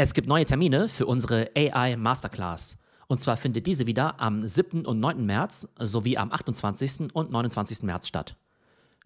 Es gibt neue Termine für unsere AI Masterclass. Und zwar findet diese wieder am 7. und 9. März sowie am 28. und 29. März statt.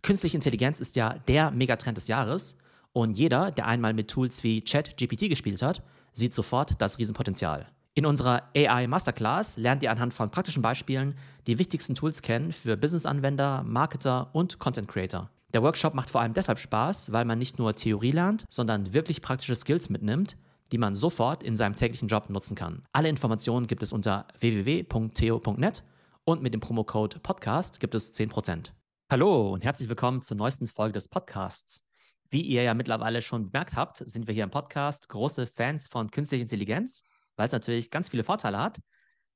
Künstliche Intelligenz ist ja der Megatrend des Jahres und jeder, der einmal mit Tools wie ChatGPT gespielt hat, sieht sofort das Riesenpotenzial. In unserer AI Masterclass lernt ihr anhand von praktischen Beispielen die wichtigsten Tools kennen für Business-Anwender, Marketer und Content Creator. Der Workshop macht vor allem deshalb Spaß, weil man nicht nur Theorie lernt, sondern wirklich praktische Skills mitnimmt, die man sofort in seinem täglichen Job nutzen kann. Alle Informationen gibt es unter www.theo.net und mit dem Promocode Podcast gibt es 10%. Hallo und herzlich willkommen zur neuesten Folge des Podcasts. Wie ihr ja mittlerweile schon bemerkt habt, sind wir hier im Podcast große Fans von künstlicher Intelligenz, weil es natürlich ganz viele Vorteile hat.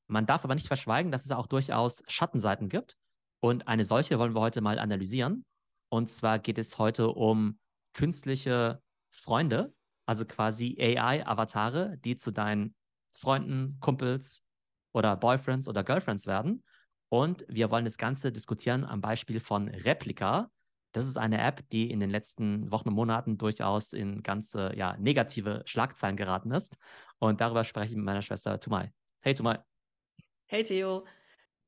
Man darf aber nicht verschweigen, dass es auch durchaus Schattenseiten gibt. Und eine solche wollen wir heute mal analysieren. Und zwar geht es heute um künstliche Freunde, also quasi AI-Avatare, die zu deinen Freunden, Kumpels oder Boyfriends oder Girlfriends werden. Und wir wollen das Ganze diskutieren am Beispiel von Replika. Das ist eine App, die in den letzten Wochen und Monaten durchaus in ganze ja, negative Schlagzeilen geraten ist. Und darüber spreche ich mit meiner Schwester Tumai. Hey Tumai. Hey Theo.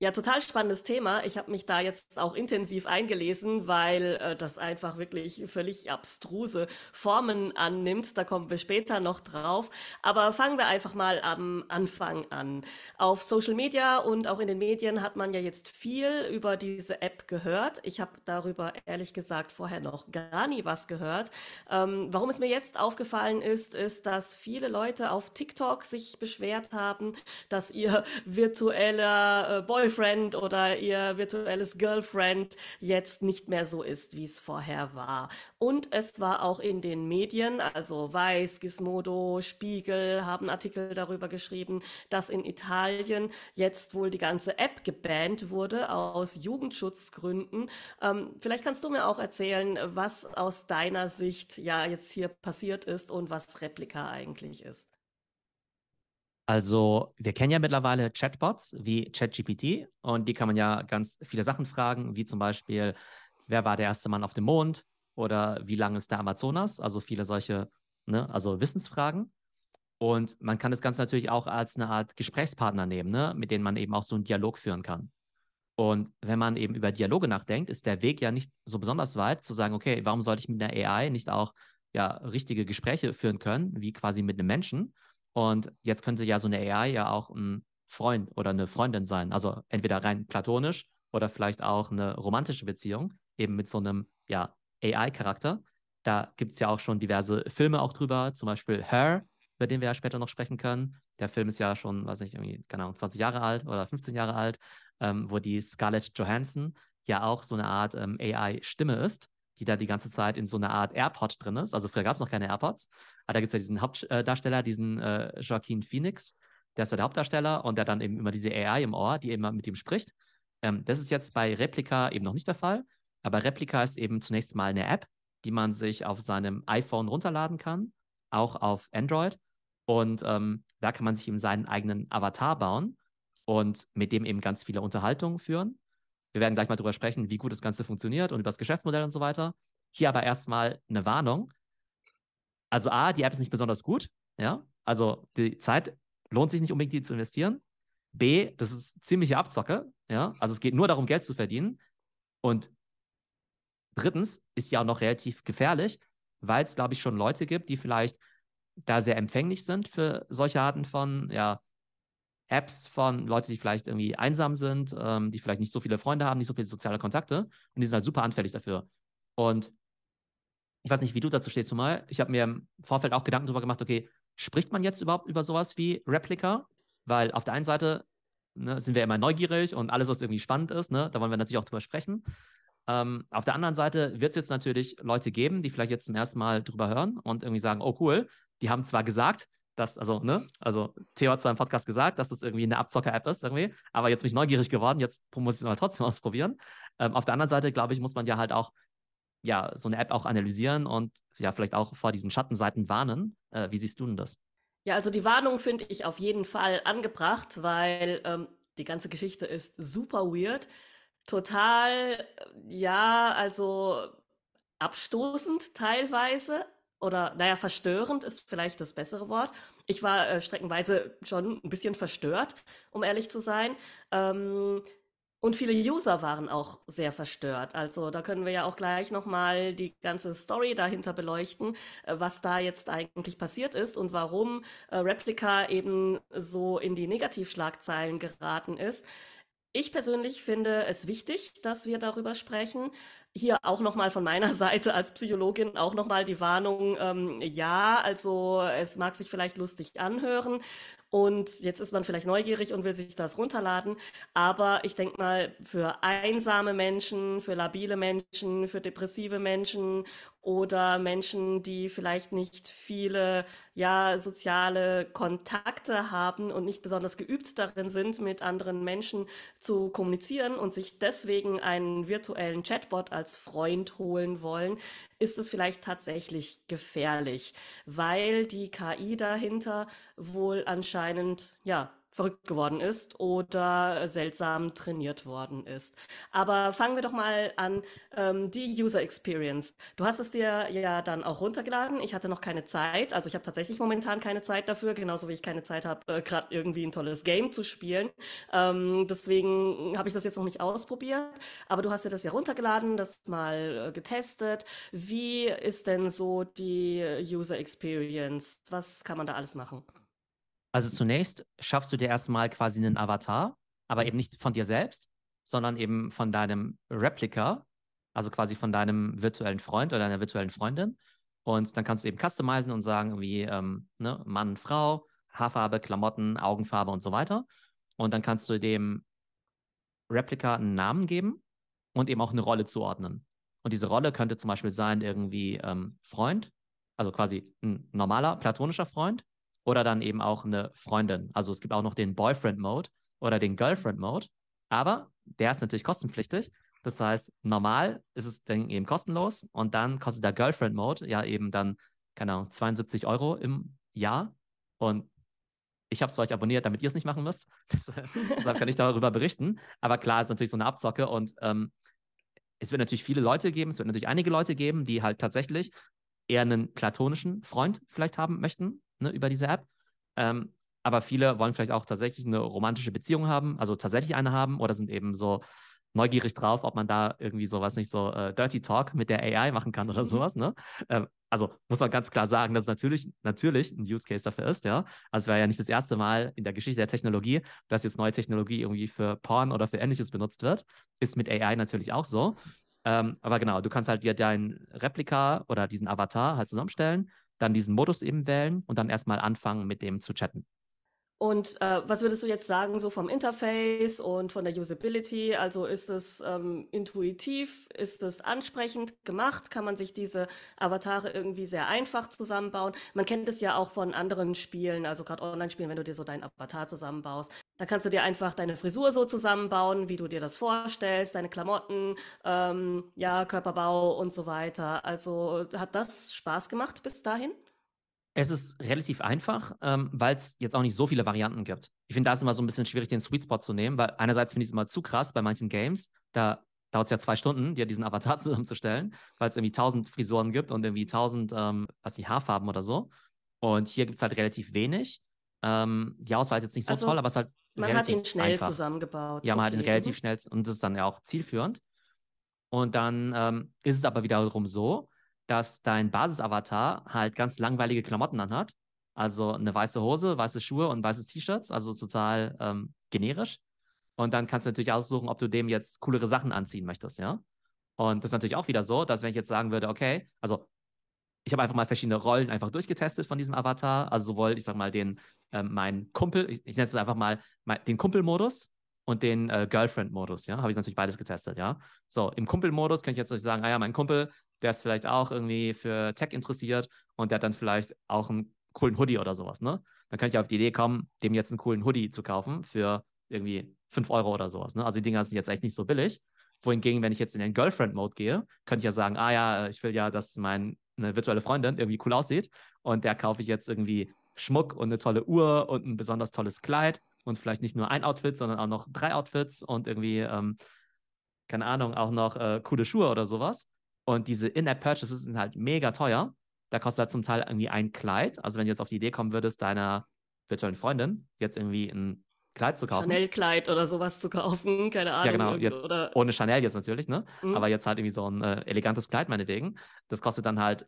Ja, total spannendes Thema. Ich habe mich da jetzt auch intensiv eingelesen, weil äh, das einfach wirklich völlig abstruse Formen annimmt. Da kommen wir später noch drauf. Aber fangen wir einfach mal am Anfang an. Auf Social Media und auch in den Medien hat man ja jetzt viel über diese App gehört. Ich habe darüber ehrlich gesagt vorher noch gar nie was gehört. Ähm, warum es mir jetzt aufgefallen ist, ist, dass viele Leute auf TikTok sich beschwert haben, dass ihr virtueller äh, Boy Boyfriend oder ihr virtuelles Girlfriend jetzt nicht mehr so ist, wie es vorher war. Und es war auch in den Medien, also Weiß, Gizmodo, Spiegel haben Artikel darüber geschrieben, dass in Italien jetzt wohl die ganze App gebannt wurde aus Jugendschutzgründen. Ähm, vielleicht kannst du mir auch erzählen, was aus deiner Sicht ja jetzt hier passiert ist und was Replika eigentlich ist. Also, wir kennen ja mittlerweile Chatbots wie ChatGPT und die kann man ja ganz viele Sachen fragen, wie zum Beispiel, wer war der erste Mann auf dem Mond oder wie lang ist der Amazonas? Also viele solche, ne, also Wissensfragen. Und man kann das Ganze natürlich auch als eine Art Gesprächspartner nehmen, ne, mit denen man eben auch so einen Dialog führen kann. Und wenn man eben über Dialoge nachdenkt, ist der Weg ja nicht so besonders weit, zu sagen, okay, warum sollte ich mit einer AI nicht auch ja richtige Gespräche führen können, wie quasi mit einem Menschen? Und jetzt könnte ja so eine AI ja auch ein Freund oder eine Freundin sein. Also entweder rein platonisch oder vielleicht auch eine romantische Beziehung, eben mit so einem ja, AI-Charakter. Da gibt es ja auch schon diverse Filme auch drüber, zum Beispiel Her, über den wir ja später noch sprechen können. Der Film ist ja schon, weiß nicht, irgendwie, keine Ahnung, 20 Jahre alt oder 15 Jahre alt, ähm, wo die Scarlett Johansson ja auch so eine Art ähm, AI-Stimme ist die da die ganze Zeit in so einer Art AirPod drin ist. Also früher gab es noch keine AirPods. Aber da gibt es ja diesen Hauptdarsteller, diesen äh, Joaquin Phoenix. Der ist ja der Hauptdarsteller und der dann eben immer diese AI im Ohr, die eben mit ihm spricht. Ähm, das ist jetzt bei Replika eben noch nicht der Fall. Aber Replika ist eben zunächst mal eine App, die man sich auf seinem iPhone runterladen kann, auch auf Android. Und ähm, da kann man sich eben seinen eigenen Avatar bauen und mit dem eben ganz viele Unterhaltungen führen. Wir werden gleich mal darüber sprechen, wie gut das Ganze funktioniert und über das Geschäftsmodell und so weiter. Hier aber erstmal eine Warnung. Also A, die App ist nicht besonders gut. Ja, also die Zeit lohnt sich nicht unbedingt, die zu investieren. B, das ist ziemliche Abzocke. Ja, also es geht nur darum, Geld zu verdienen. Und drittens ist ja auch noch relativ gefährlich, weil es, glaube ich, schon Leute gibt, die vielleicht da sehr empfänglich sind für solche Arten von ja, Apps von Leuten, die vielleicht irgendwie einsam sind, ähm, die vielleicht nicht so viele Freunde haben, nicht so viele soziale Kontakte und die sind halt super anfällig dafür. Und ich weiß nicht, wie du dazu stehst, zumal. Ich habe mir im Vorfeld auch Gedanken darüber gemacht, okay, spricht man jetzt überhaupt über sowas wie Replika? Weil auf der einen Seite ne, sind wir immer neugierig und alles, was irgendwie spannend ist, ne, da wollen wir natürlich auch drüber sprechen. Ähm, auf der anderen Seite wird es jetzt natürlich Leute geben, die vielleicht jetzt zum ersten Mal drüber hören und irgendwie sagen, oh cool, die haben zwar gesagt, dass, also, ne, also Theo hat zwar im Podcast gesagt, dass das irgendwie eine Abzocker-App ist, irgendwie, aber jetzt bin ich neugierig geworden, jetzt muss ich es mal trotzdem ausprobieren. Ähm, auf der anderen Seite, glaube ich, muss man ja halt auch, ja, so eine App auch analysieren und ja, vielleicht auch vor diesen Schattenseiten warnen. Äh, wie siehst du denn das? Ja, also die Warnung finde ich auf jeden Fall angebracht, weil ähm, die ganze Geschichte ist super weird. Total, ja, also abstoßend teilweise, oder naja, verstörend ist vielleicht das bessere Wort. Ich war äh, streckenweise schon ein bisschen verstört, um ehrlich zu sein. Ähm, und viele User waren auch sehr verstört. Also da können wir ja auch gleich nochmal die ganze Story dahinter beleuchten, äh, was da jetzt eigentlich passiert ist und warum äh, Replica eben so in die Negativschlagzeilen geraten ist. Ich persönlich finde es wichtig, dass wir darüber sprechen. Hier auch nochmal von meiner Seite als Psychologin auch nochmal die Warnung, ähm, ja, also es mag sich vielleicht lustig anhören, und jetzt ist man vielleicht neugierig und will sich das runterladen. Aber ich denke mal, für einsame Menschen, für labile Menschen, für depressive Menschen oder Menschen, die vielleicht nicht viele ja, soziale Kontakte haben und nicht besonders geübt darin sind, mit anderen Menschen zu kommunizieren und sich deswegen einen virtuellen Chatbot als Freund holen wollen, ist es vielleicht tatsächlich gefährlich, weil die KI dahinter wohl anscheinend ja verrückt geworden ist oder seltsam trainiert worden ist. Aber fangen wir doch mal an, ähm, die User Experience. Du hast es dir ja dann auch runtergeladen. Ich hatte noch keine Zeit. Also ich habe tatsächlich momentan keine Zeit dafür, genauso wie ich keine Zeit habe, äh, gerade irgendwie ein tolles Game zu spielen. Ähm, deswegen habe ich das jetzt noch nicht ausprobiert. Aber du hast dir das ja runtergeladen, das mal äh, getestet. Wie ist denn so die User Experience? Was kann man da alles machen? Also zunächst schaffst du dir erstmal quasi einen Avatar, aber eben nicht von dir selbst, sondern eben von deinem Replika, also quasi von deinem virtuellen Freund oder deiner virtuellen Freundin. Und dann kannst du eben customizen und sagen, wie ähm, ne, Mann, Frau, Haarfarbe, Klamotten, Augenfarbe und so weiter. Und dann kannst du dem Replika einen Namen geben und eben auch eine Rolle zuordnen. Und diese Rolle könnte zum Beispiel sein, irgendwie ähm, Freund, also quasi ein normaler platonischer Freund oder dann eben auch eine Freundin. Also es gibt auch noch den Boyfriend-Mode oder den Girlfriend-Mode, aber der ist natürlich kostenpflichtig. Das heißt, normal ist es dann eben kostenlos und dann kostet der Girlfriend-Mode ja eben dann, keine Ahnung, 72 Euro im Jahr. Und ich habe es für euch abonniert, damit ihr es nicht machen müsst. Deshalb kann ich darüber berichten. Aber klar, ist natürlich so eine Abzocke und ähm, es wird natürlich viele Leute geben, es wird natürlich einige Leute geben, die halt tatsächlich eher einen platonischen Freund vielleicht haben möchten, ne, über diese App. Ähm, aber viele wollen vielleicht auch tatsächlich eine romantische Beziehung haben, also tatsächlich eine haben oder sind eben so neugierig drauf, ob man da irgendwie sowas nicht so äh, Dirty Talk mit der AI machen kann oder mhm. sowas. Ne? Ähm, also muss man ganz klar sagen, dass es natürlich, natürlich ein Use Case dafür ist, ja. Also es wäre ja nicht das erste Mal in der Geschichte der Technologie, dass jetzt neue Technologie irgendwie für Porn oder für ähnliches benutzt wird. Ist mit AI natürlich auch so. Ähm, aber genau, du kannst halt dir dein Replika oder diesen Avatar halt zusammenstellen dann diesen Modus eben wählen und dann erstmal anfangen, mit dem zu chatten. Und äh, was würdest du jetzt sagen, so vom Interface und von der Usability? Also ist es ähm, intuitiv, ist es ansprechend gemacht? Kann man sich diese Avatare irgendwie sehr einfach zusammenbauen? Man kennt es ja auch von anderen Spielen, also gerade Online-Spielen, wenn du dir so deinen Avatar zusammenbaust. Da kannst du dir einfach deine Frisur so zusammenbauen, wie du dir das vorstellst, deine Klamotten, ähm, ja, Körperbau und so weiter. Also hat das Spaß gemacht bis dahin? Es ist relativ einfach, ähm, weil es jetzt auch nicht so viele Varianten gibt. Ich finde, da ist immer so ein bisschen schwierig, den Sweet Spot zu nehmen, weil einerseits finde ich es immer zu krass bei manchen Games. Da dauert es ja zwei Stunden, dir diesen Avatar zusammenzustellen, weil es irgendwie tausend Frisuren gibt und irgendwie tausend, ähm, was die Haarfarben oder so. Und hier gibt es halt relativ wenig. Ähm, die Auswahl ist jetzt nicht so also, toll, aber es ist halt. Man hat ihn schnell einfach. zusammengebaut. Ja, man okay. hat ihn relativ schnell und das ist dann ja auch zielführend. Und dann ähm, ist es aber wiederum so, dass dein Basisavatar halt ganz langweilige Klamotten anhat. Also eine weiße Hose, weiße Schuhe und weißes T-Shirts, also total ähm, generisch. Und dann kannst du natürlich aussuchen, ob du dem jetzt coolere Sachen anziehen möchtest, ja. Und das ist natürlich auch wieder so, dass wenn ich jetzt sagen würde, okay, also ich habe einfach mal verschiedene Rollen einfach durchgetestet von diesem Avatar. Also sowohl, ich sag mal, den, ähm, meinen Kumpel, ich, ich nenne es einfach mal mein, den Kumpelmodus und den äh, Girlfriend-Modus, ja. Habe ich natürlich beides getestet, ja. So, im Kumpel-Modus könnte ich jetzt sagen, ah ja, mein Kumpel, der ist vielleicht auch irgendwie für Tech interessiert und der hat dann vielleicht auch einen coolen Hoodie oder sowas, ne? Dann könnte ich auf die Idee kommen, dem jetzt einen coolen Hoodie zu kaufen für irgendwie 5 Euro oder sowas, ne? Also die Dinger sind jetzt echt nicht so billig. Wohingegen, wenn ich jetzt in den Girlfriend-Mode gehe, könnte ich ja sagen, ah ja, ich will ja, dass meine virtuelle Freundin irgendwie cool aussieht und der kaufe ich jetzt irgendwie Schmuck und eine tolle Uhr und ein besonders tolles Kleid und vielleicht nicht nur ein Outfit, sondern auch noch drei Outfits und irgendwie, ähm, keine Ahnung, auch noch äh, coole Schuhe oder sowas. Und diese In-App-Purchases sind halt mega teuer. da kostet halt zum Teil irgendwie ein Kleid. Also wenn du jetzt auf die Idee kommen würdest, deiner virtuellen Freundin jetzt irgendwie ein Kleid zu kaufen. Chanel-Kleid oder sowas zu kaufen, keine Ahnung. Ja, genau, jetzt oder ohne Chanel jetzt natürlich, ne? Mhm. Aber jetzt halt irgendwie so ein äh, elegantes Kleid meinetwegen. Das kostet dann halt,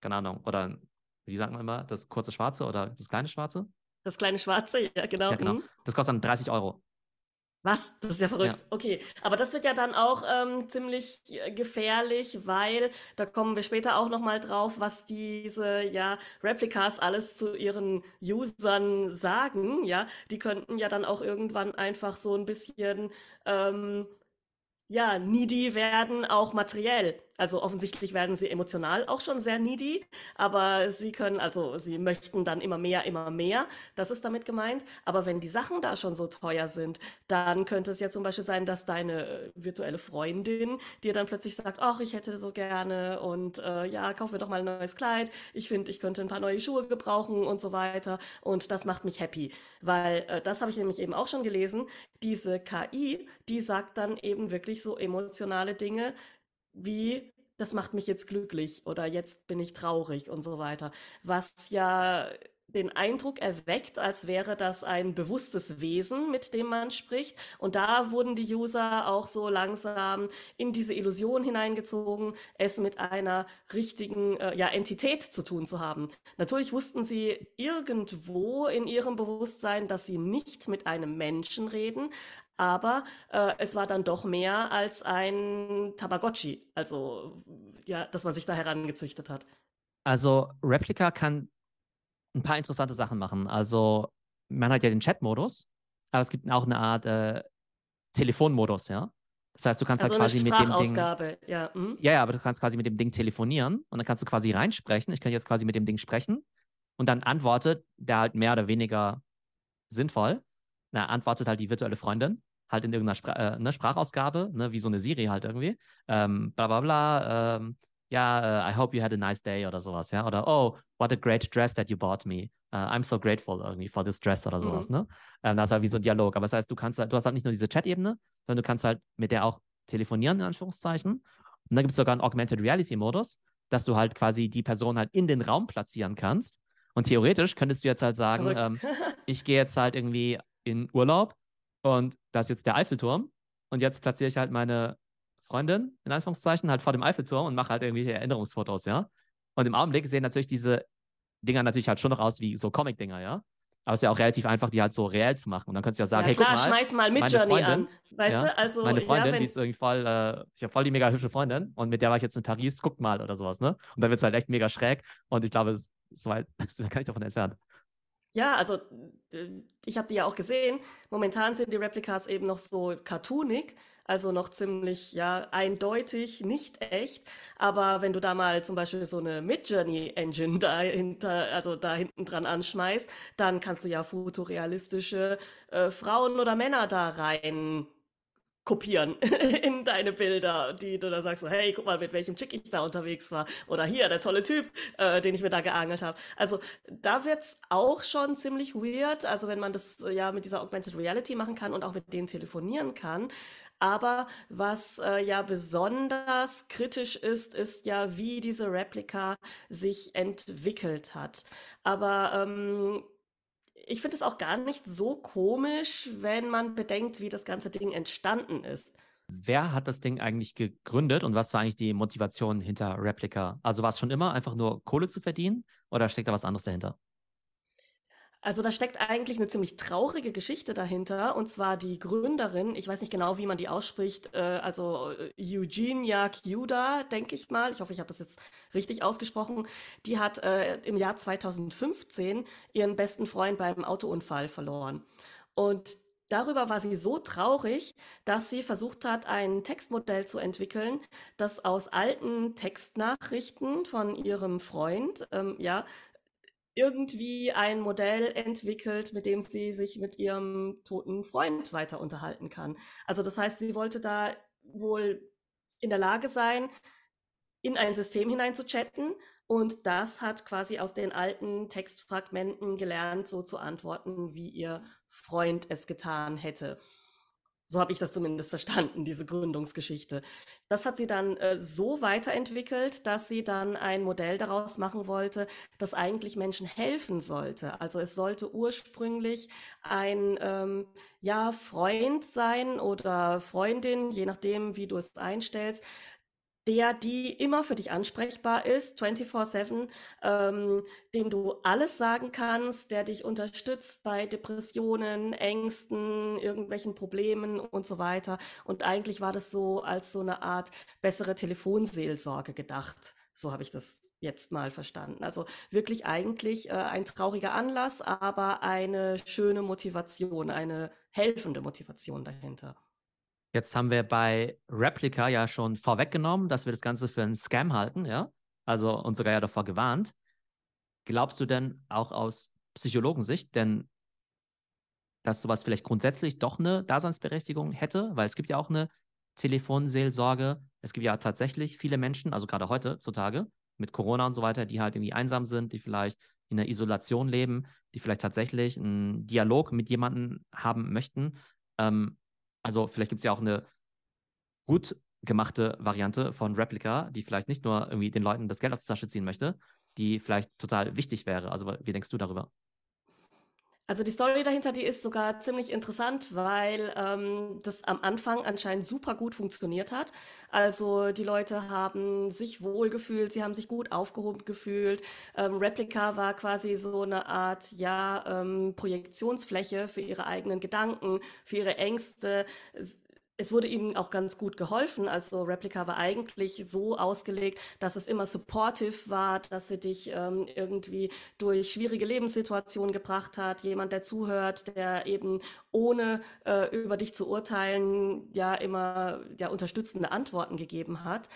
keine Ahnung, oder wie sagt man immer, das kurze Schwarze oder das kleine Schwarze? das kleine Schwarze, ja, genau. Ja, genau. mhm. Das kostet dann 30 Euro. Was? Das ist ja verrückt. Okay, aber das wird ja dann auch ähm, ziemlich äh, gefährlich, weil da kommen wir später auch noch mal drauf, was diese ja Replikas alles zu ihren Usern sagen. Ja, die könnten ja dann auch irgendwann einfach so ein bisschen ähm, ja, needy werden auch materiell. Also offensichtlich werden sie emotional auch schon sehr needy, aber sie können, also sie möchten dann immer mehr, immer mehr. Das ist damit gemeint. Aber wenn die Sachen da schon so teuer sind, dann könnte es ja zum Beispiel sein, dass deine äh, virtuelle Freundin dir dann plötzlich sagt, ach, ich hätte so gerne und äh, ja, kauf mir doch mal ein neues Kleid. Ich finde, ich könnte ein paar neue Schuhe gebrauchen und so weiter. Und das macht mich happy, weil äh, das habe ich nämlich eben auch schon gelesen. Diese KI, die sagt dann eben wirklich so emotionale Dinge wie, das macht mich jetzt glücklich oder jetzt bin ich traurig und so weiter. Was ja den Eindruck erweckt, als wäre das ein bewusstes Wesen, mit dem man spricht. Und da wurden die User auch so langsam in diese Illusion hineingezogen, es mit einer richtigen äh, ja, Entität zu tun zu haben. Natürlich wussten sie irgendwo in ihrem Bewusstsein, dass sie nicht mit einem Menschen reden, aber äh, es war dann doch mehr als ein Tamagotchi, also ja, dass man sich da herangezüchtet hat. Also Replica kann ein paar interessante Sachen machen. Also man hat ja den Chat-Modus, aber es gibt auch eine Art äh, Telefonmodus, ja. Das heißt, du kannst Also halt quasi mit dem Ding. Ja. mhm. Ja, ja, aber du kannst quasi mit dem Ding telefonieren und dann kannst du quasi reinsprechen. Ich kann jetzt quasi mit dem Ding sprechen und dann antwortet der halt mehr oder weniger sinnvoll. Na, antwortet halt die virtuelle Freundin halt in irgendeiner Spra äh, ne, Sprachausgabe, ne, wie so eine Siri halt irgendwie. Ähm, bla bla bla. Ähm, ja, äh, I hope you had a nice day oder sowas, ja. Oder oh, what a great dress that you bought me. Uh, I'm so grateful irgendwie for this dress oder sowas, Mhm. ne? Ähm, das ist halt wie so ein Dialog. Aber das heißt, du kannst halt, du hast halt nicht nur diese Chat-Ebene, sondern du kannst halt mit der auch telefonieren, in Anführungszeichen. Und dann gibt es sogar einen Augmented Reality-Modus, dass du halt quasi die Person halt in den Raum platzieren kannst. Und theoretisch könntest du jetzt halt sagen, ähm, ich gehe jetzt halt irgendwie in Urlaub und da ist jetzt der Eiffelturm und jetzt platziere ich halt meine Freundin, in Anführungszeichen, halt vor dem Eiffelturm und mache halt irgendwelche Erinnerungsfotos, ja. Und im Augenblick sehen natürlich diese Dinger natürlich halt schon noch aus wie so Comic-Dinger, ja. Aber es ist ja auch relativ einfach, die halt so reell zu machen. Und dann könntest du ja sagen, ja hey, klar, guck mal, schmeiß mal meine Midjourney Freundin, an. Weißt ja, du, also meine Freundin, ja, wenn, die ist irgendwie voll, äh, ich habe voll die mega hübsche Freundin und mit der war ich jetzt in Paris, guck mal oder sowas, ne? Und dann wird es halt echt mega schräg und ich glaube, es ist weit, wir gar nicht davon entfernt. Ja, also äh, ich habe die ja auch gesehen. Momentan sind die Replikas eben noch so cartoonig, also noch ziemlich ja eindeutig, nicht echt. Aber wenn du da mal zum Beispiel so eine Midjourney Engine dahinter, also da hinten dran anschmeißt, dann kannst du ja fotorealistische äh, Frauen oder Männer da rein kopieren in deine Bilder, die du da sagst, hey, guck mal, mit welchem Chick ich da unterwegs war. Oder hier, der tolle Typ, äh, den ich mir da geangelt habe. Also da wird's auch schon ziemlich weird, also wenn man das äh, ja mit dieser Augmented Reality machen kann und auch mit denen telefonieren kann. Aber was äh, ja besonders kritisch ist, ist ja, wie diese Replika sich entwickelt hat. Aber ähm, ich finde es auch gar nicht so komisch, wenn man bedenkt, wie das ganze Ding entstanden ist. Wer hat das Ding eigentlich gegründet und was war eigentlich die Motivation hinter Replica? Also war es schon immer einfach nur Kohle zu verdienen oder steckt da was anderes dahinter? Also da steckt eigentlich eine ziemlich traurige Geschichte dahinter, und zwar die Gründerin, ich weiß nicht genau, wie man die ausspricht, äh, also äh, Eugenia Kiuda, denke ich mal. Ich hoffe, ich habe das jetzt richtig ausgesprochen. Die hat äh, im Jahr 2015 ihren besten Freund beim Autounfall verloren. Und darüber war sie so traurig, dass sie versucht hat, ein Textmodell zu entwickeln, das aus alten Textnachrichten von ihrem Freund, ähm, ja, irgendwie ein Modell entwickelt, mit dem sie sich mit ihrem toten Freund weiter unterhalten kann. Also das heißt, sie wollte da wohl in der Lage sein, in ein System hinein zu chatten und das hat quasi aus den alten Textfragmenten gelernt, so zu antworten, wie ihr Freund es getan hätte. So habe ich das zumindest verstanden, diese Gründungsgeschichte. Das hat sie dann äh, so weiterentwickelt, dass sie dann ein Modell daraus machen wollte, das eigentlich Menschen helfen sollte. Also es sollte ursprünglich ein ähm, ja, Freund sein oder Freundin, je nachdem, wie du es einstellst, der, die immer für dich ansprechbar ist, 24/7, ähm, dem du alles sagen kannst, der dich unterstützt bei Depressionen, Ängsten, irgendwelchen Problemen und so weiter. Und eigentlich war das so als so eine Art bessere Telefonseelsorge gedacht. So habe ich das jetzt mal verstanden. Also wirklich eigentlich äh, ein trauriger Anlass, aber eine schöne Motivation, eine helfende Motivation dahinter. Jetzt haben wir bei Replica ja schon vorweggenommen, dass wir das Ganze für einen Scam halten, ja? Also uns sogar ja davor gewarnt. Glaubst du denn auch aus Psychologensicht, denn dass sowas vielleicht grundsätzlich doch eine Daseinsberechtigung hätte? Weil es gibt ja auch eine Telefonseelsorge. Es gibt ja tatsächlich viele Menschen, also gerade heutzutage mit Corona und so weiter, die halt irgendwie einsam sind, die vielleicht in der Isolation leben, die vielleicht tatsächlich einen Dialog mit jemandem haben möchten. Ähm, also vielleicht gibt es ja auch eine gut gemachte Variante von Replica, die vielleicht nicht nur irgendwie den Leuten das Geld aus der Tasche ziehen möchte, die vielleicht total wichtig wäre. Also wie denkst du darüber? Also die Story dahinter, die ist sogar ziemlich interessant, weil ähm, das am Anfang anscheinend super gut funktioniert hat. Also die Leute haben sich wohl gefühlt, sie haben sich gut aufgehoben gefühlt. Ähm, Replica war quasi so eine Art, ja, ähm, Projektionsfläche für ihre eigenen Gedanken, für ihre Ängste es wurde ihnen auch ganz gut geholfen. Also Replica war eigentlich so ausgelegt, dass es immer supportive war, dass sie dich ähm, irgendwie durch schwierige Lebenssituationen gebracht hat. Jemand, der zuhört, der eben ohne äh, über dich zu urteilen, ja immer ja, unterstützende Antworten gegeben hat.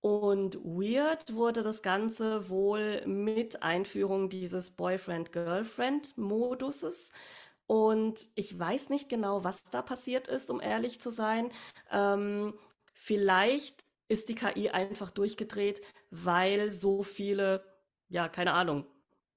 Und weird wurde das Ganze wohl mit Einführung dieses Boyfriend-Girlfriend-Moduses. Und ich weiß nicht genau, was da passiert ist, um ehrlich zu sein. Ähm, vielleicht ist die KI einfach durchgedreht, weil so viele, ja, keine Ahnung,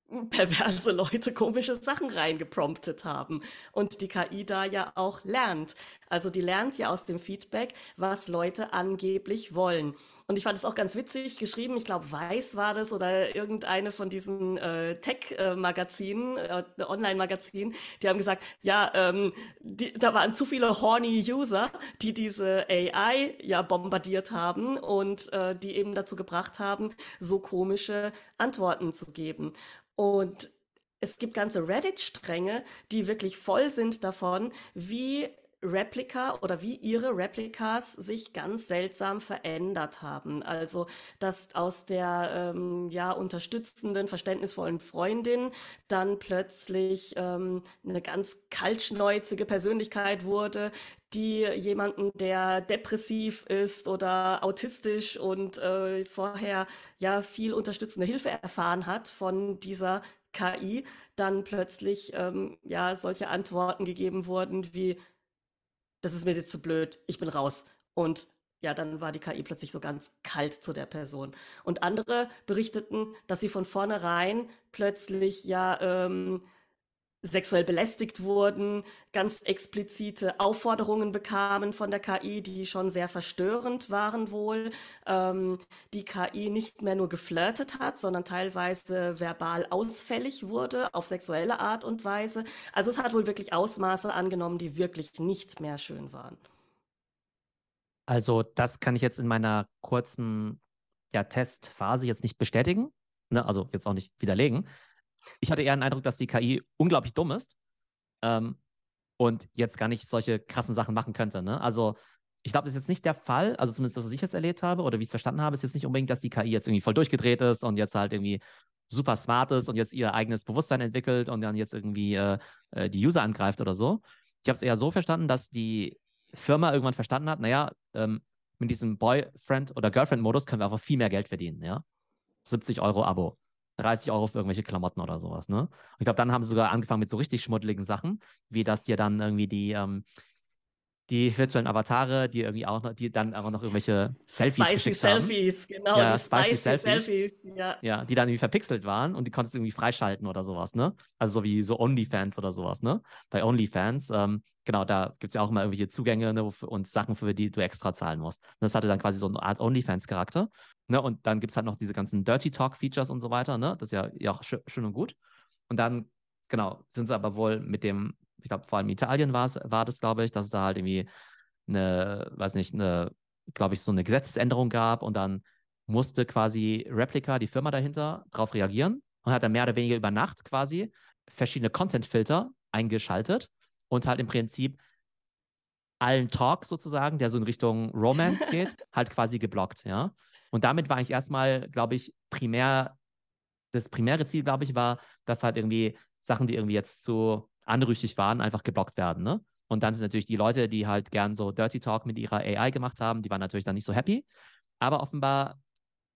perverse Leute komische Sachen reingepromptet haben und die KI da ja auch lernt. Also die lernt ja aus dem Feedback, was Leute angeblich wollen. Und ich fand es auch ganz witzig geschrieben, ich glaube Weiß war das oder irgendeine von diesen äh, Tech-Magazinen, äh, Online-Magazinen, die haben gesagt, ja, ähm, die, da waren zu viele horny User, die diese AI ja bombardiert haben und äh, die eben dazu gebracht haben, so komische Antworten zu geben. Und es gibt ganze Reddit-Stränge, die wirklich voll sind davon, wie Replika oder wie ihre Replikas sich ganz seltsam verändert haben. Also, dass aus der ähm, ja unterstützenden, verständnisvollen Freundin dann plötzlich ähm, eine ganz kaltschneuzige Persönlichkeit wurde, die jemanden, der depressiv ist oder autistisch und äh, vorher ja viel unterstützende Hilfe erfahren hat von dieser KI, dann plötzlich ähm, ja solche Antworten gegeben wurden wie das ist mir jetzt zu blöd, ich bin raus. Und ja, dann war die KI plötzlich so ganz kalt zu der Person. Und andere berichteten, dass sie von vornherein plötzlich ja ähm, sexuell belästigt wurden, ganz explizite Aufforderungen bekamen von der KI, die schon sehr verstörend waren wohl. Ähm, die KI nicht mehr nur geflirtet hat, sondern teilweise verbal ausfällig wurde auf sexuelle Art und Weise. Also es hat wohl wirklich Ausmaße angenommen, die wirklich nicht mehr schön waren. Also das kann ich jetzt in meiner kurzen ja, Testphase jetzt nicht bestätigen, ne? also jetzt auch nicht widerlegen ich hatte eher den Eindruck, dass die KI unglaublich dumm ist ähm, und jetzt gar nicht solche krassen Sachen machen könnte. Ne? Also ich glaube, das ist jetzt nicht der Fall, also zumindest was ich jetzt erlebt habe oder wie ich es verstanden habe, ist jetzt nicht unbedingt, dass die KI jetzt irgendwie voll durchgedreht ist und jetzt halt irgendwie super smart ist und jetzt ihr eigenes Bewusstsein entwickelt und dann jetzt irgendwie äh, äh die User angreift oder so. Ich habe es eher so verstanden, dass die Firma irgendwann verstanden hat, naja, ähm, mit diesem Boyfriend- oder Girlfriend-Modus können wir einfach viel mehr Geld verdienen, ja. 70 Euro Abo. 30 Euro für irgendwelche Klamotten oder sowas, ne? Und ich glaube, dann haben sie sogar angefangen mit so richtig schmuddeligen Sachen, wie dass dir dann irgendwie die, ähm, die virtuellen Avatare, die irgendwie auch noch, die dann auch noch irgendwelche Selfies Spicy geschickt Selfies, haben. genau, Ja, die spicy Selfies. Selfies, ja. Ja, die dann irgendwie verpixelt waren und die konntest du irgendwie freischalten oder sowas, ne? Also so wie so OnlyFans oder sowas, ne? Bei OnlyFans, ähm, genau, da gibt es ja auch immer irgendwelche Zugänge ne, und Sachen, für die du extra zahlen musst. Und das hatte dann quasi so eine Art OnlyFans-Charakter. Ne? Und dann gibt es halt noch diese ganzen Dirty Talk-Features und so weiter, ne? Das ist ja, ja auch schö schön und gut. Und dann, genau, sind sie aber wohl mit dem, ich glaube, vor allem Italien war es, war das, glaube ich, dass es da halt irgendwie eine, weiß nicht, eine, glaube ich, so eine Gesetzesänderung gab und dann musste quasi Replica, die Firma dahinter, darauf reagieren und hat dann mehr oder weniger über Nacht quasi verschiedene Content-Filter eingeschaltet und halt im Prinzip allen Talk sozusagen, der so in Richtung Romance geht, halt quasi geblockt, ja. Und damit war eigentlich erstmal, glaube ich, primär, das primäre Ziel, glaube ich, war, dass halt irgendwie Sachen, die irgendwie jetzt zu anrüchig waren, einfach geblockt werden, ne? Und dann sind natürlich die Leute, die halt gern so Dirty Talk mit ihrer AI gemacht haben, die waren natürlich dann nicht so happy. Aber offenbar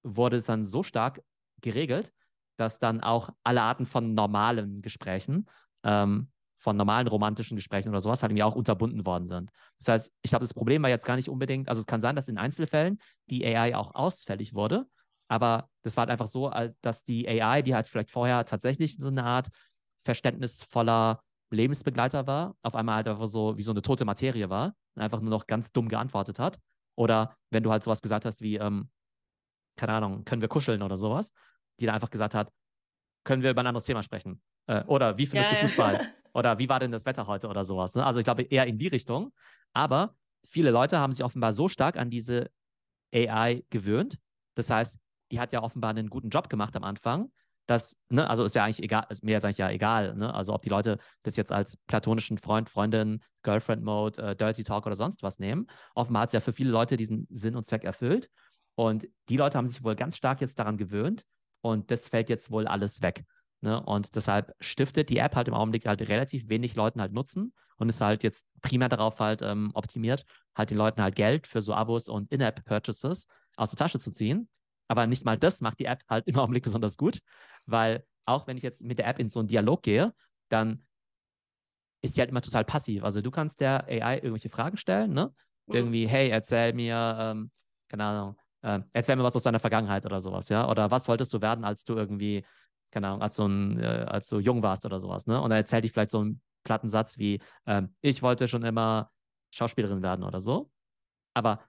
wurde es dann so stark geregelt, dass dann auch alle Arten von normalen Gesprächen, ähm, von normalen romantischen Gesprächen oder sowas halt irgendwie auch unterbunden worden sind. Das heißt, ich glaube, das Problem war jetzt gar nicht unbedingt, also es kann sein, dass in Einzelfällen die AI auch ausfällig wurde, aber das war halt einfach so, dass die AI, die halt vielleicht vorher tatsächlich so eine Art verständnisvoller Lebensbegleiter war, auf einmal halt einfach so wie so eine tote Materie war und einfach nur noch ganz dumm geantwortet hat. Oder wenn du halt sowas gesagt hast wie, ähm, keine Ahnung, können wir kuscheln oder sowas, die dann einfach gesagt hat, können wir über ein anderes Thema sprechen? Äh, oder wie findest Ja, du ja. Fußball? Oder wie war denn das Wetter heute oder sowas? Ne? Also ich glaube eher in die Richtung. Aber viele Leute haben sich offenbar so stark an diese AI gewöhnt. Das heißt, die hat ja offenbar einen guten Job gemacht am Anfang. Das, ne, also ist ja eigentlich egal, ist mir jetzt eigentlich ja egal, ne? Also ob die Leute das jetzt als platonischen Freund, Freundin, Girlfriend-Mode, äh, Dirty Talk oder sonst was nehmen. Offenbar hat es ja für viele Leute diesen Sinn und Zweck erfüllt. Und die Leute haben sich wohl ganz stark jetzt daran gewöhnt und das fällt jetzt wohl alles weg. Ne? Und deshalb stiftet die App halt im Augenblick halt relativ wenig Leuten halt Nutzen und ist halt jetzt primär darauf halt ähm, optimiert, halt den Leuten halt Geld für so Abos und In-App-Purchases aus der Tasche zu ziehen. Aber nicht mal das macht die App halt im Augenblick besonders gut, weil auch wenn ich jetzt mit der App in so einen Dialog gehe, dann ist sie halt immer total passiv. Also du kannst der AI irgendwelche Fragen stellen, ne? Mhm. Irgendwie, hey, erzähl mir, ähm, keine Ahnung, ähm, erzähl mir was aus deiner Vergangenheit oder sowas, ja? Oder was wolltest du werden, als du irgendwie, keine Ahnung, als, so ein, äh, als du jung warst oder sowas, ne? Und dann erzählt dich vielleicht so einen platten Satz wie, ähm, ich wollte schon immer Schauspielerin werden oder so. Aber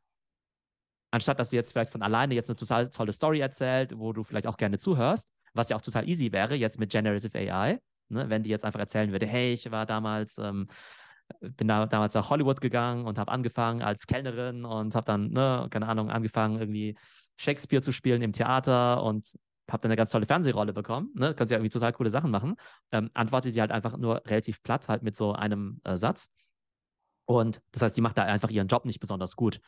anstatt dass sie jetzt vielleicht von alleine jetzt eine total tolle Story erzählt, wo du vielleicht auch gerne zuhörst, was ja auch total easy wäre, jetzt mit Generative AI, ne, wenn die jetzt einfach erzählen würde, hey, ich war damals, ähm, bin da, damals nach Hollywood gegangen und habe angefangen als Kellnerin und habe dann, ne, keine Ahnung, angefangen irgendwie Shakespeare zu spielen im Theater und habe dann eine ganz tolle Fernsehrolle bekommen, ne, kannst ja irgendwie total coole Sachen machen, ähm, antwortet die halt einfach nur relativ platt, halt mit so einem äh, Satz. Und das heißt, die macht da einfach ihren Job nicht besonders gut.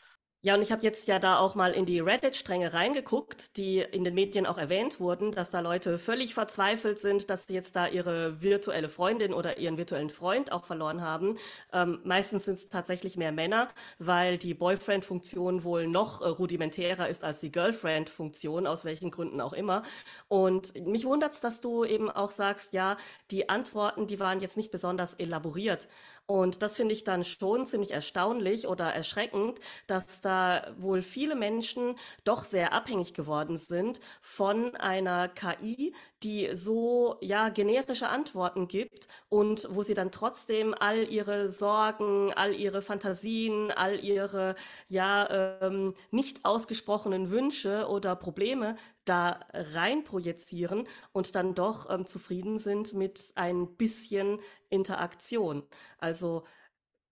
Ja, und ich habe jetzt ja da auch mal in die Reddit-Stränge reingeguckt, die in den Medien auch erwähnt wurden, dass da Leute völlig verzweifelt sind, dass sie jetzt da ihre virtuelle Freundin oder ihren virtuellen Freund auch verloren haben. Ähm, meistens sind es tatsächlich mehr Männer, weil die Boyfriend-Funktion wohl noch äh, rudimentärer ist als die Girlfriend-Funktion, aus welchen Gründen auch immer. Und mich wundert's, dass du eben auch sagst, ja, die Antworten, die waren jetzt nicht besonders elaboriert. Und das finde ich dann schon ziemlich erstaunlich oder erschreckend, dass da wohl viele Menschen doch sehr abhängig geworden sind von einer KI, die so ja generische Antworten gibt und wo sie dann trotzdem all ihre Sorgen, all ihre Fantasien, all ihre ja ähm, nicht ausgesprochenen Wünsche oder Probleme da rein projizieren und dann doch ähm, zufrieden sind mit ein bisschen Interaktion. Also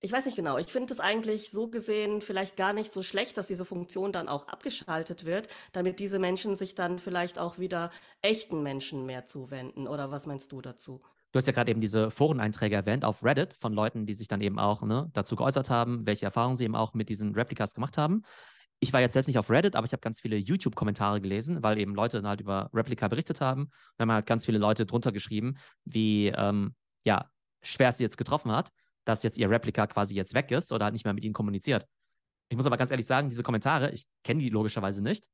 ich weiß nicht genau. Ich finde es eigentlich so gesehen vielleicht gar nicht so schlecht, dass diese Funktion dann auch abgeschaltet wird, damit diese Menschen sich dann vielleicht auch wieder echten Menschen mehr zuwenden. Oder was meinst du dazu? Du hast ja gerade eben diese Foreneinträge erwähnt auf Reddit von Leuten, die sich dann eben auch ne, dazu geäußert haben, welche Erfahrungen sie eben auch mit diesen Replikas gemacht haben. Ich war jetzt selbst nicht auf Reddit, aber ich habe ganz viele YouTube-Kommentare gelesen, weil eben Leute dann halt über Replika berichtet haben. Da haben halt ganz viele Leute drunter geschrieben, wie ähm, ja, schwer sie jetzt getroffen hat, dass jetzt ihr Replika quasi jetzt weg ist oder nicht mehr mit ihnen kommuniziert. Ich muss aber ganz ehrlich sagen, diese Kommentare, ich kenne die logischerweise nicht,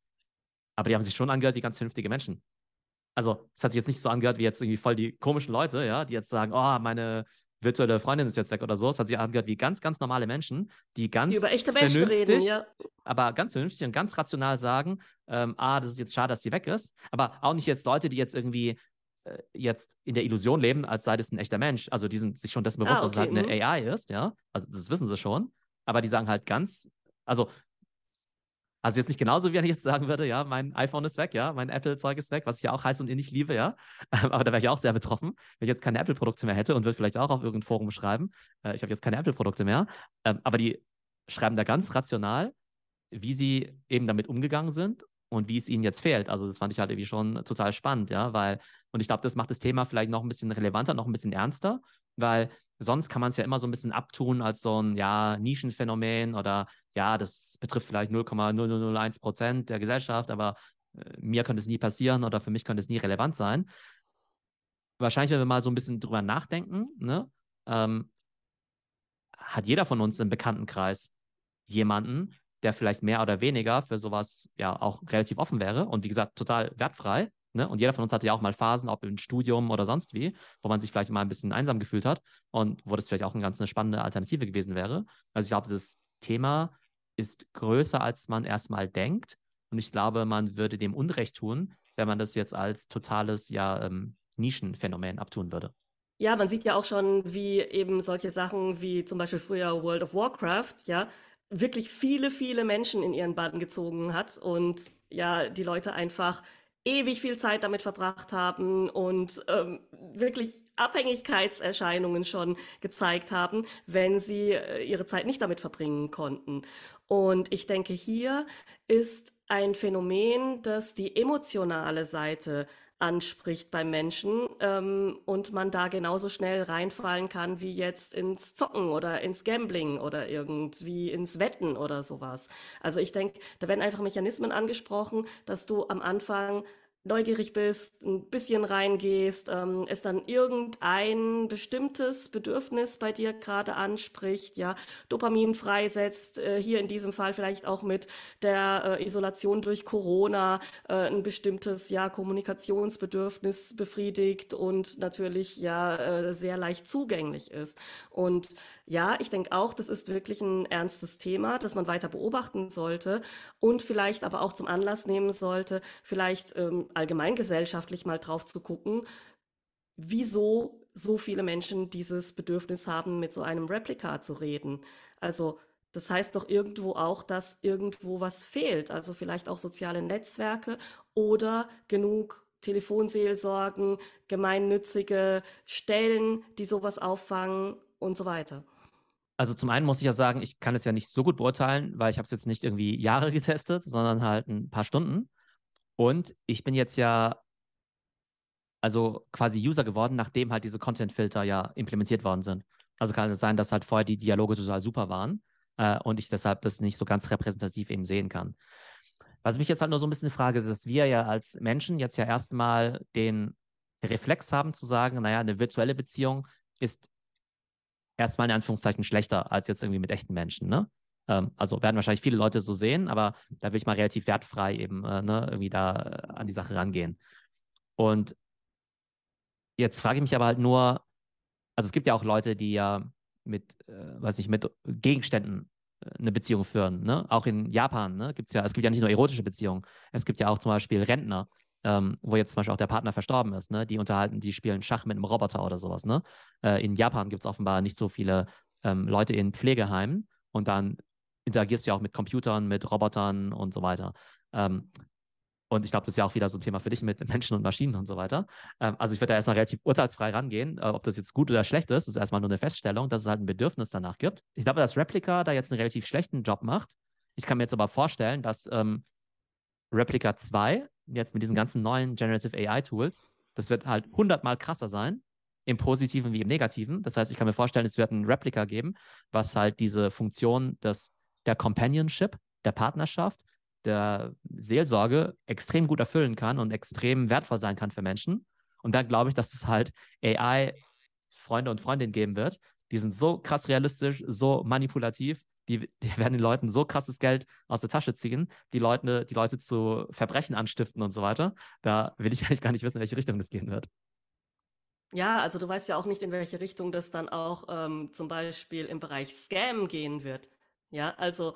aber die haben sich schon angehört wie ganz vernünftige Menschen. Also, es hat sich jetzt nicht so angehört wie jetzt irgendwie voll die komischen Leute, ja, die jetzt sagen, oh, meine virtuelle Freundin ist jetzt weg oder so. Es hat sich angehört wie ganz, ganz normale Menschen, die ganz Die über echte Menschen reden, ja. aber ganz vernünftig und ganz rational sagen, ähm, ah, das ist jetzt schade, dass sie weg ist. Aber auch nicht jetzt Leute, die jetzt irgendwie jetzt in der Illusion leben, als sei das ein echter Mensch. Also die sind sich schon dessen bewusst, ah, okay. dass es halt eine mhm. AI ist, ja. Also das wissen sie schon. Aber die sagen halt ganz, also also jetzt nicht genauso, wie wenn ich jetzt sagen würde, ja, mein iPhone ist weg, ja, mein Apple-Zeug ist weg, was ich ja auch heiß und innig liebe, ja. Aber da wäre ich auch sehr betroffen, wenn ich jetzt keine Apple-Produkte mehr hätte und würde vielleicht auch auf irgendein Forum schreiben, äh, ich habe jetzt keine Apple-Produkte mehr. Ähm, aber die schreiben da ganz rational, wie sie eben damit umgegangen sind und wie es ihnen jetzt fehlt. Also das fand ich halt irgendwie schon total spannend, ja, weil, und ich glaube, das macht das Thema vielleicht noch ein bisschen relevanter, noch ein bisschen ernster, weil sonst kann man es ja immer so ein bisschen abtun als so ein, ja, Nischenphänomen oder ja, das betrifft vielleicht 0,0001 Prozent der Gesellschaft, aber äh, mir könnte es nie passieren oder für mich könnte es nie relevant sein. Wahrscheinlich, wenn wir mal so ein bisschen drüber nachdenken, ne, ähm, hat jeder von uns im Bekanntenkreis jemanden, der vielleicht mehr oder weniger für sowas ja auch relativ offen wäre und wie gesagt total wertfrei. Ne? Und jeder von uns hatte ja auch mal Phasen, ob im Studium oder sonst wie, wo man sich vielleicht mal ein bisschen einsam gefühlt hat und wo das vielleicht auch eine ganz eine spannende Alternative gewesen wäre. Also ich glaube, das Thema ist größer, als man erstmal denkt. Und ich glaube, man würde dem Unrecht tun, wenn man das jetzt als totales ja, ähm, Nischenphänomen abtun würde. Ja, man sieht ja auch schon, wie eben solche Sachen wie zum Beispiel früher World of Warcraft, ja, wirklich viele, viele Menschen in ihren Bann gezogen hat und ja, die Leute einfach ewig viel Zeit damit verbracht haben und ähm, wirklich Abhängigkeitserscheinungen schon gezeigt haben, wenn sie äh, ihre Zeit nicht damit verbringen konnten. Und ich denke, hier ist ein Phänomen, das die emotionale Seite anspricht beim Menschen ähm, und man da genauso schnell reinfallen kann wie jetzt ins Zocken oder ins Gambling oder irgendwie ins Wetten oder sowas. Also ich denke, da werden einfach Mechanismen angesprochen, dass du am Anfang neugierig bist, ein bisschen reingehst, ähm, es dann irgendein bestimmtes Bedürfnis bei dir gerade anspricht, ja, Dopamin freisetzt, äh, hier in diesem Fall vielleicht auch mit der äh, Isolation durch Corona äh, ein bestimmtes ja Kommunikationsbedürfnis befriedigt und natürlich ja äh, sehr leicht zugänglich ist. Und ja, ich denke auch, das ist wirklich ein ernstes Thema, das man weiter beobachten sollte und vielleicht aber auch zum Anlass nehmen sollte, vielleicht ähm, allgemeingesellschaftlich mal drauf zu gucken, wieso so viele Menschen dieses Bedürfnis haben, mit so einem Replika zu reden. Also das heißt doch irgendwo auch, dass irgendwo was fehlt. Also vielleicht auch soziale Netzwerke oder genug Telefonseelsorgen, gemeinnützige Stellen, die sowas auffangen und so weiter. Also zum einen muss ich ja sagen, ich kann es ja nicht so gut beurteilen, weil ich habe es jetzt nicht irgendwie Jahre getestet, sondern halt ein paar Stunden. Und ich bin jetzt ja also quasi User geworden, nachdem halt diese Content-Filter ja implementiert worden sind. Also kann es sein, dass halt vorher die Dialoge total super waren äh, und ich deshalb das nicht so ganz repräsentativ eben sehen kann. Was mich jetzt halt nur so ein bisschen frage, ist, dass wir ja als Menschen jetzt ja erstmal den Reflex haben zu sagen, naja, eine virtuelle Beziehung ist erstmal in Anführungszeichen schlechter als jetzt irgendwie mit echten Menschen, ne? Ähm, also werden wahrscheinlich viele Leute so sehen, aber da will ich mal relativ wertfrei eben äh, ne, irgendwie da äh, an die Sache rangehen. Und jetzt frage ich mich aber halt nur, also es gibt ja auch Leute, die ja mit, äh, weiß ich, mit Gegenständen äh, eine Beziehung führen. Ne? Auch in Japan ne, gibt es ja, es gibt ja nicht nur erotische Beziehungen, es gibt ja auch zum Beispiel Rentner, ähm, wo jetzt zum Beispiel auch der Partner verstorben ist, ne? Die unterhalten, die spielen Schach mit einem Roboter oder sowas, ne? Äh, in Japan gibt es offenbar nicht so viele ähm, Leute in Pflegeheimen und dann interagierst du ja auch mit Computern, mit Robotern und so weiter. Ähm, und ich glaube, das ist ja auch wieder so ein Thema für dich mit Menschen und Maschinen und so weiter. Ähm, also ich würde da erstmal relativ urteilsfrei rangehen, äh, ob das jetzt gut oder schlecht ist. Das ist erstmal nur eine Feststellung, dass es halt ein Bedürfnis danach gibt. Ich glaube, dass Replica da jetzt einen relativ schlechten Job macht. Ich kann mir jetzt aber vorstellen, dass ähm, Replica 2 jetzt mit diesen ganzen neuen Generative AI-Tools, das wird halt hundertmal krasser sein, im Positiven wie im Negativen. Das heißt, ich kann mir vorstellen, es wird ein Replika geben, was halt diese Funktion des, der Companionship, der Partnerschaft, der Seelsorge extrem gut erfüllen kann und extrem wertvoll sein kann für Menschen. Und dann glaube ich, dass es halt AI-Freunde und Freundinnen geben wird. Die sind so krass realistisch, so manipulativ, die, die, werden den Leuten so krasses Geld aus der Tasche ziehen, die Leute, die Leute zu Verbrechen anstiften und so weiter. Da will ich eigentlich gar nicht wissen, in welche Richtung das gehen wird. Ja, also du weißt ja auch nicht, in welche Richtung das dann auch ähm, zum Beispiel im Bereich Scam gehen wird. Ja, also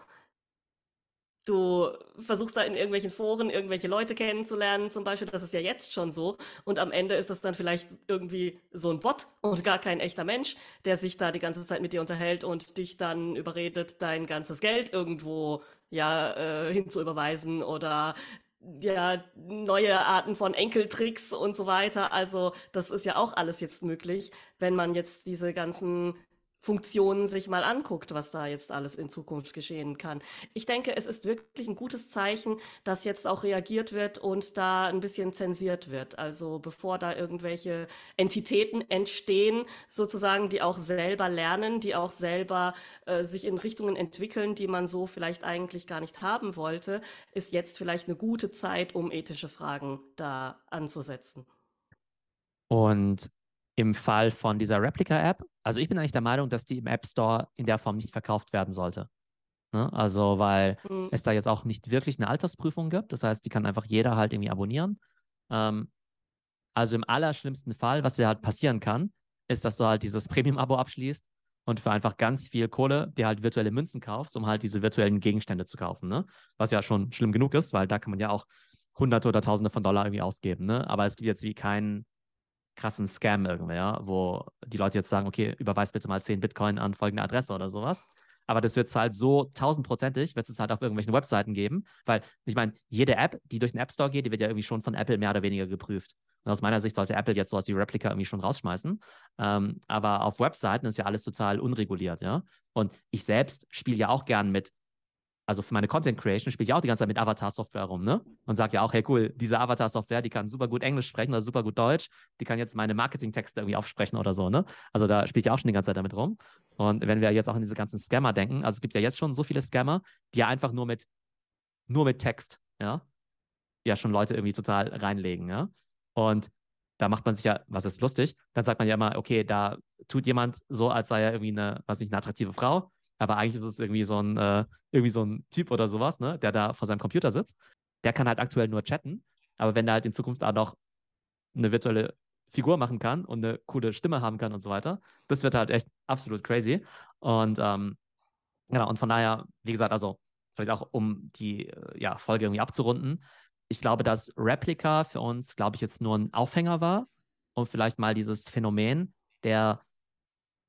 Du versuchst da in irgendwelchen Foren irgendwelche Leute kennenzulernen, zum Beispiel, das ist ja jetzt schon so. Und am Ende ist das dann vielleicht irgendwie so ein Bot und gar kein echter Mensch, der sich da die ganze Zeit mit dir unterhält und dich dann überredet, dein ganzes Geld irgendwo ja äh, hinzuüberweisen oder ja, neue Arten von Enkeltricks und so weiter. Also das ist ja auch alles jetzt möglich, wenn man jetzt diese ganzen Funktionen sich mal anguckt, was da jetzt alles in Zukunft geschehen kann. Ich denke, es ist wirklich ein gutes Zeichen, dass jetzt auch reagiert wird und da ein bisschen zensiert wird. Also bevor da irgendwelche Entitäten entstehen, sozusagen, die auch selber lernen, die auch selber äh, sich in Richtungen entwickeln, die man so vielleicht eigentlich gar nicht haben wollte, ist jetzt vielleicht eine gute Zeit, um ethische Fragen da anzusetzen. Und im Fall von dieser Replica-App, also ich bin eigentlich der Meinung, dass die im App Store in der Form nicht verkauft werden sollte. Ne? Also, weil mhm. es da jetzt auch nicht wirklich eine Altersprüfung gibt. Das heißt, die kann einfach jeder halt irgendwie abonnieren. Ähm, also im allerschlimmsten Fall, was dir halt passieren kann, ist, dass du halt dieses Premium-Abo abschließt und für einfach ganz viel Kohle dir halt virtuelle Münzen kaufst, um halt diese virtuellen Gegenstände zu kaufen. Ne? Was ja schon schlimm genug ist, weil da kann man ja auch Hunderte oder Tausende von Dollar irgendwie ausgeben. Ne? Aber es gibt jetzt wie keinen krassen Scam irgendwie, ja, wo die Leute jetzt sagen, okay, überweis bitte mal 10 Bitcoin an folgende Adresse oder sowas. Aber das wird es halt so tausendprozentig, wird es halt auf irgendwelchen Webseiten geben, weil ich meine, jede App, die durch den App Store geht, die wird ja irgendwie schon von Apple mehr oder weniger geprüft. Und aus meiner Sicht sollte Apple jetzt sowas wie Replica irgendwie schon rausschmeißen. Ähm, aber auf Webseiten ist ja alles total unreguliert, ja. Und ich selbst spiele ja auch gern mit also für meine Content Creation spiele ich auch die ganze Zeit mit Avatar-Software rum, ne? Und sage ja auch, hey cool, diese Avatar-Software, die kann super gut Englisch sprechen oder super gut Deutsch, die kann jetzt meine Marketing-Texte irgendwie aufsprechen oder so, ne? Also da spiele ich auch schon die ganze Zeit damit rum. Und wenn wir jetzt auch an diese ganzen Scammer denken, also es gibt ja jetzt schon so viele Scammer, die ja einfach nur mit, nur mit Text, ja, ja schon Leute irgendwie total reinlegen, ja. Und da macht man sich ja, was ist lustig, dann sagt man ja immer, okay, da tut jemand so, als sei er irgendwie eine, was nicht, eine attraktive Frau aber eigentlich ist es irgendwie so ein, äh, irgendwie so ein Typ oder sowas, ne, der da vor seinem Computer sitzt. Der kann halt aktuell nur chatten, aber wenn der halt in Zukunft auch noch eine virtuelle Figur machen kann und eine coole Stimme haben kann und so weiter, das wird halt echt absolut crazy. Und ähm, genau, und von daher, wie gesagt, also vielleicht auch um die äh, ja, Folge irgendwie abzurunden, ich glaube, dass Replika für uns, glaube ich, jetzt nur ein Aufhänger war, um vielleicht mal dieses Phänomen der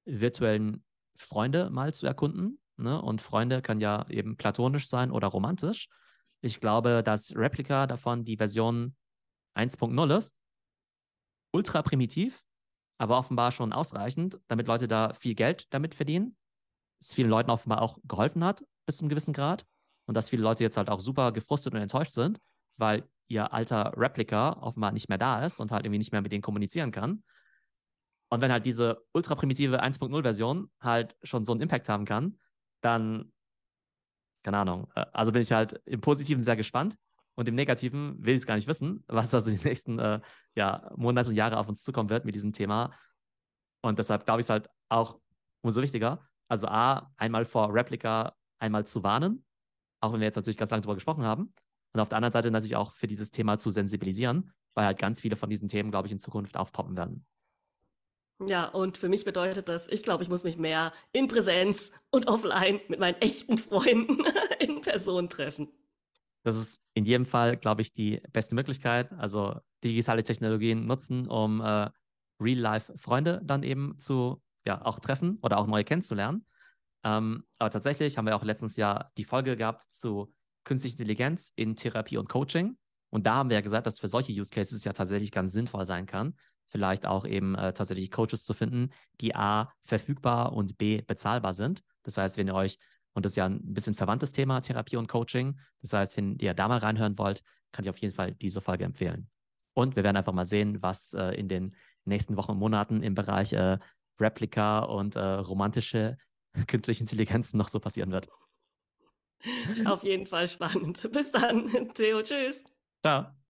virtuellen Freunde mal zu erkunden. Ne? Und Freunde kann ja eben platonisch sein oder romantisch. Ich glaube, dass Replika davon die Version 1.0 ist. Ultra primitiv, aber offenbar schon ausreichend, damit Leute da viel Geld damit verdienen. Es vielen Leuten offenbar auch geholfen hat, bis zu einem gewissen Grad. Und dass viele Leute jetzt halt auch super gefrustet und enttäuscht sind, weil ihr alter Replika offenbar nicht mehr da ist und halt irgendwie nicht mehr mit denen kommunizieren kann. Und wenn halt diese ultra primitive 1.0-Version halt schon so einen Impact haben kann, dann, keine Ahnung, äh, also bin ich halt im Positiven sehr gespannt und im Negativen will ich es gar nicht wissen, was also die nächsten äh, ja, Monate und Jahre auf uns zukommen wird mit diesem Thema. Und deshalb glaube ich es halt auch umso wichtiger, also A, einmal vor Replika einmal zu warnen, auch wenn wir jetzt natürlich ganz lange darüber gesprochen haben. Und auf der anderen Seite natürlich auch für dieses Thema zu sensibilisieren, weil halt ganz viele von diesen Themen, glaube ich, in Zukunft aufpoppen werden. Ja, und für mich bedeutet das, ich glaube, ich muss mich mehr in Präsenz und offline mit meinen echten Freunden in Person treffen. Das ist in jedem Fall, glaube ich, die beste Möglichkeit. Also digitale Technologien nutzen, um äh, Real-Life-Freunde dann eben zu, ja, auch treffen oder auch neue kennenzulernen. Ähm, aber tatsächlich haben wir auch letztens ja die Folge gehabt zu künstlicher Intelligenz in Therapie und Coaching. Und da haben wir ja gesagt, dass für solche Use Cases ja tatsächlich ganz sinnvoll sein kann, vielleicht auch eben äh, tatsächlich Coaches zu finden, die A, verfügbar und B, bezahlbar sind. Das heißt, wenn ihr euch, und das ist ja ein bisschen verwandtes Thema, Therapie und Coaching, das heißt, wenn ihr da mal reinhören wollt, kann ich auf jeden Fall diese Folge empfehlen. Und wir werden einfach mal sehen, was äh, in den nächsten Wochen und Monaten im Bereich äh, Replika und äh, romantische künstliche Intelligenzen noch so passieren wird. Auf jeden Fall spannend. Bis dann, Theo. Tschüss. Ciao.